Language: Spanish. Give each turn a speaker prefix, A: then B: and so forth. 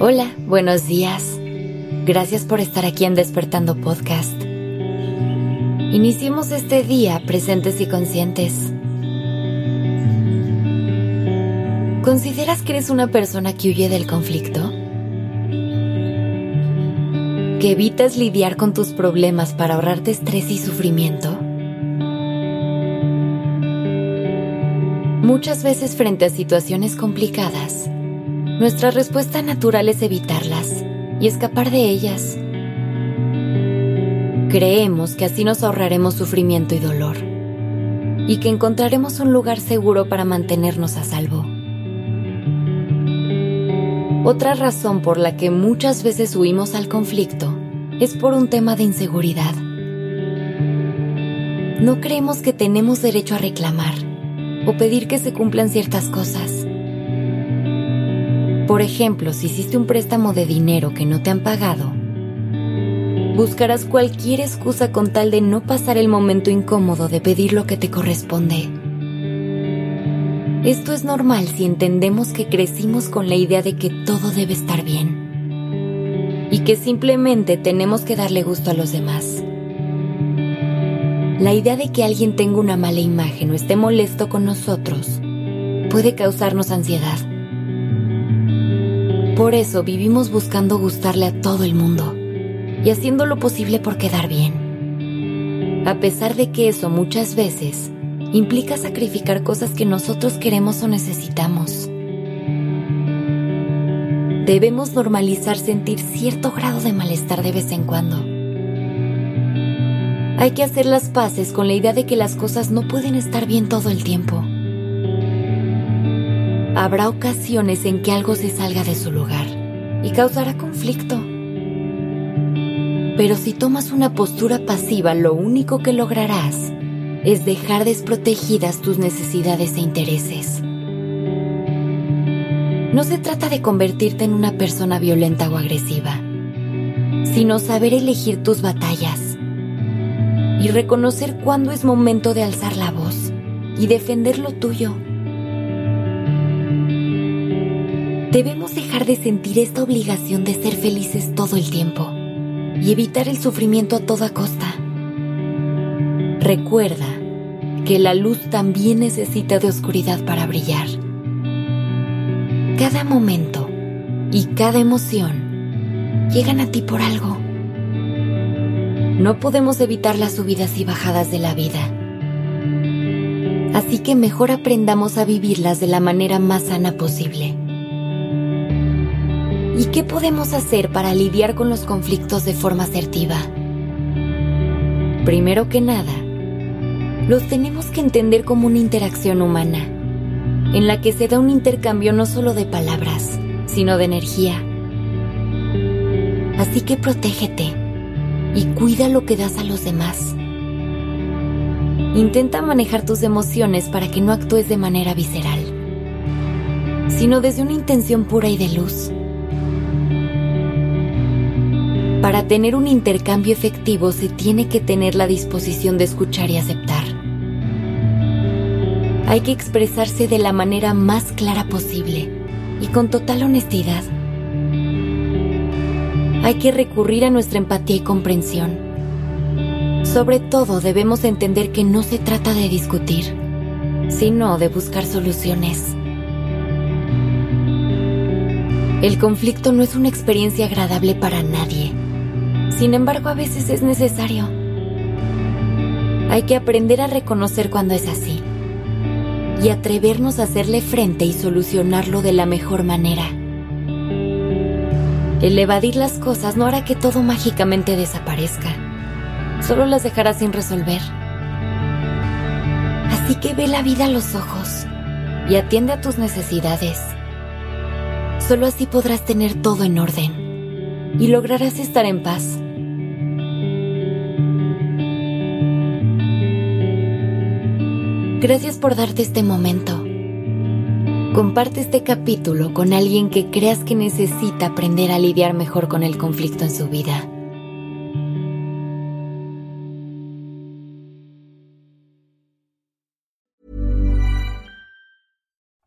A: Hola, buenos días. Gracias por estar aquí en Despertando Podcast. Iniciemos este día presentes y conscientes. ¿Consideras que eres una persona que huye del conflicto? ¿Que evitas lidiar con tus problemas para ahorrarte estrés y sufrimiento? Muchas veces frente a situaciones complicadas, nuestra respuesta natural es evitarlas y escapar de ellas. Creemos que así nos ahorraremos sufrimiento y dolor y que encontraremos un lugar seguro para mantenernos a salvo. Otra razón por la que muchas veces huimos al conflicto es por un tema de inseguridad. No creemos que tenemos derecho a reclamar o pedir que se cumplan ciertas cosas por ejemplo, si hiciste un préstamo de dinero que no te han pagado, buscarás cualquier excusa con tal de no pasar el momento incómodo de pedir lo que te corresponde. Esto es normal si entendemos que crecimos con la idea de que todo debe estar bien y que simplemente tenemos que darle gusto a los demás. La idea de que alguien tenga una mala imagen o esté molesto con nosotros puede causarnos ansiedad por eso vivimos buscando gustarle a todo el mundo y haciendo lo posible por quedar bien. A pesar de que eso muchas veces implica sacrificar cosas que nosotros queremos o necesitamos. Debemos normalizar sentir cierto grado de malestar de vez en cuando. Hay que hacer las paces con la idea de que las cosas no pueden estar bien todo el tiempo habrá ocasiones en que algo se salga de su lugar y causará conflicto. Pero si tomas una postura pasiva, lo único que lograrás es dejar desprotegidas tus necesidades e intereses. No se trata de convertirte en una persona violenta o agresiva, sino saber elegir tus batallas y reconocer cuándo es momento de alzar la voz y defender lo tuyo. Debemos dejar de sentir esta obligación de ser felices todo el tiempo y evitar el sufrimiento a toda costa. Recuerda que la luz también necesita de oscuridad para brillar. Cada momento y cada emoción llegan a ti por algo. No podemos evitar las subidas y bajadas de la vida. Así que mejor aprendamos a vivirlas de la manera más sana posible. ¿Y qué podemos hacer para lidiar con los conflictos de forma asertiva? Primero que nada, los tenemos que entender como una interacción humana, en la que se da un intercambio no solo de palabras, sino de energía. Así que protégete y cuida lo que das a los demás. Intenta manejar tus emociones para que no actúes de manera visceral, sino desde una intención pura y de luz. Para tener un intercambio efectivo se tiene que tener la disposición de escuchar y aceptar. Hay que expresarse de la manera más clara posible y con total honestidad. Hay que recurrir a nuestra empatía y comprensión. Sobre todo debemos entender que no se trata de discutir, sino de buscar soluciones. El conflicto no es una experiencia agradable para nadie sin embargo, a veces es necesario. Hay que aprender a reconocer cuando es así y atrevernos a hacerle frente y solucionarlo de la mejor manera. El evadir las cosas no hará que todo mágicamente desaparezca, solo las dejará sin resolver. Así que ve la vida a los ojos y atiende a tus necesidades. Solo así podrás tener todo en orden y lograrás estar en paz. Gracias por darte este momento. Comparte este capítulo con alguien que creas que necesita aprender a lidiar mejor con el conflicto en su vida.